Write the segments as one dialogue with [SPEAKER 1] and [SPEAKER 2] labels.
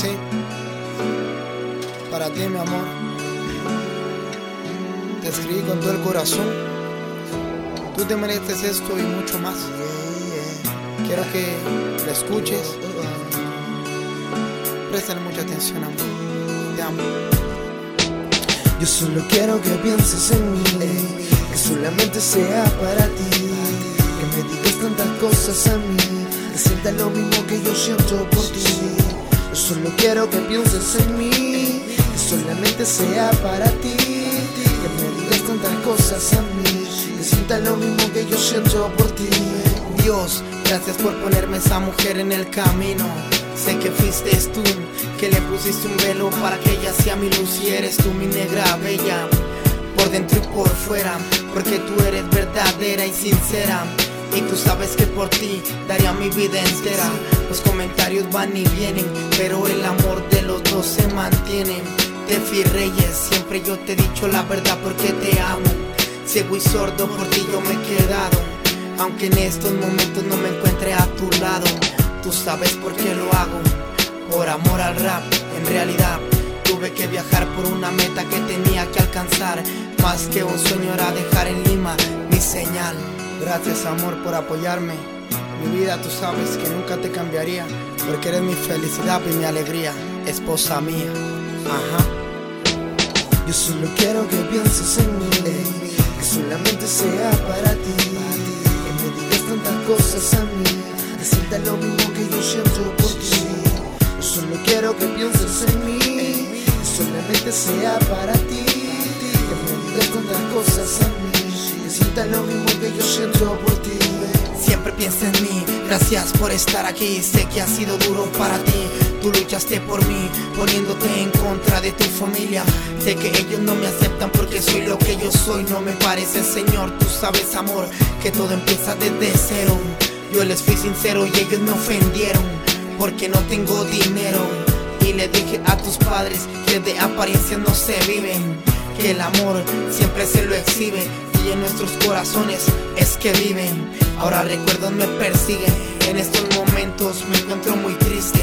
[SPEAKER 1] Sí, para ti, mi amor. Te escribí con todo el corazón. Tú te mereces esto y mucho más. Quiero que lo escuches. Préstale mucha atención, amor. Te amo.
[SPEAKER 2] Yo solo quiero que pienses en mí, que solamente sea para ti, que me digas tantas cosas a mí, que sientas lo mismo que yo siento por ti. Solo quiero que pienses en mí, que solamente sea para ti, que me digas tantas cosas a mí, que sientas lo mismo que yo siento por ti.
[SPEAKER 1] Dios, gracias por ponerme esa mujer en el camino. Sé que fuiste tú, que le pusiste un velo para que ella sea mi luz y eres tú mi negra bella. Por dentro y por fuera, porque tú eres verdadera y sincera. Y tú sabes que por ti daría mi vida entera. Los comentarios van y vienen, pero el amor de los dos se mantiene. Tefi Reyes, siempre yo te he dicho la verdad porque te amo. Ciego y sordo por ti yo me he quedado. Aunque en estos momentos no me encuentre a tu lado, tú sabes por qué lo hago. Por amor al rap, en realidad tuve que viajar por una meta que tenía que alcanzar. Más que un sueño era dejar en Lima mi señal. Gracias amor por apoyarme. Mi vida tú sabes que nunca te cambiaría, porque eres mi felicidad y mi alegría, esposa mía. Ajá.
[SPEAKER 2] Yo solo quiero que pienses en mí, que solamente sea para ti, que me digas tantas cosas a mí, sientas lo mismo que yo siento por ti. Yo solo quiero que pienses en mí, que solamente sea para ti, que me digas tantas cosas a mí, que sientas lo mismo que yo siento por ti.
[SPEAKER 1] Siempre piensa en mí, gracias por estar aquí. Sé que ha sido duro para ti. Tú luchaste por mí, poniéndote en contra de tu familia. Sé que ellos no me aceptan porque soy lo que yo soy. No me parece, Señor. Tú sabes, amor, que todo empieza desde cero. Yo les fui sincero y ellos me ofendieron porque no tengo dinero. Y le dije a tus padres que de apariencia no se viven. Que el amor siempre se lo exhibe y en nuestros corazones es que viven. Ahora recuerdos me persiguen, en estos momentos me encuentro muy triste.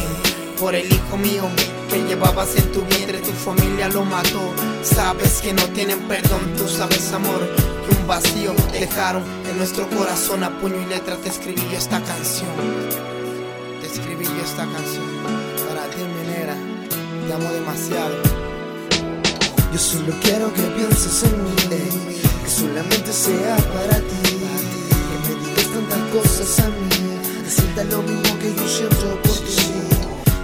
[SPEAKER 1] Por el hijo mío que llevabas en tu vientre, tu familia lo mató. Sabes que no tienen perdón, tú sabes amor, que un vacío dejaron en nuestro corazón a puño y letra. Te escribí yo esta canción, te escribí yo esta canción. Para ti mi negra, te amo demasiado.
[SPEAKER 2] Yo solo quiero que pienses en mí, que solamente sea para ti, que me digas tantas cosas a mí, que sientas lo mismo que yo siento por ti.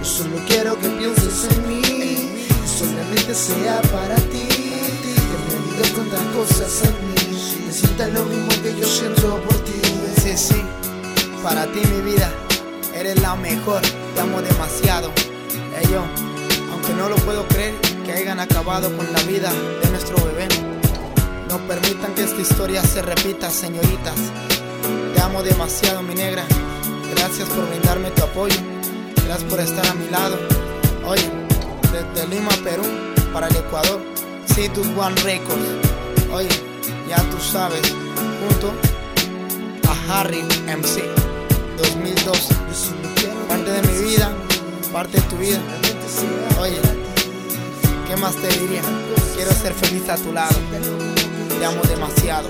[SPEAKER 2] Yo solo quiero que pienses en mí, que solamente sea para ti, que me digas tantas cosas a mí, que sientas lo mismo que yo siento por ti.
[SPEAKER 1] Sí, sí, para ti mi vida, eres la mejor, te amo demasiado. Ellos, aunque no lo puedo creer, que hayan acabado con la vida de nuestro bebé. No permitan que esta historia se repita, señoritas. Te amo demasiado, mi negra. Gracias por brindarme tu apoyo. Gracias por estar a mi lado. Oye, desde Lima, Perú, para el Ecuador, Citus One Records. Oye, ya tú sabes, junto a Harry MC 2012.
[SPEAKER 2] Yo solo quiero que
[SPEAKER 1] Parte de mi vida, parte de tu vida. Oye, ¿qué más te diría? Quiero ser feliz a tu lado. Amo demasiado.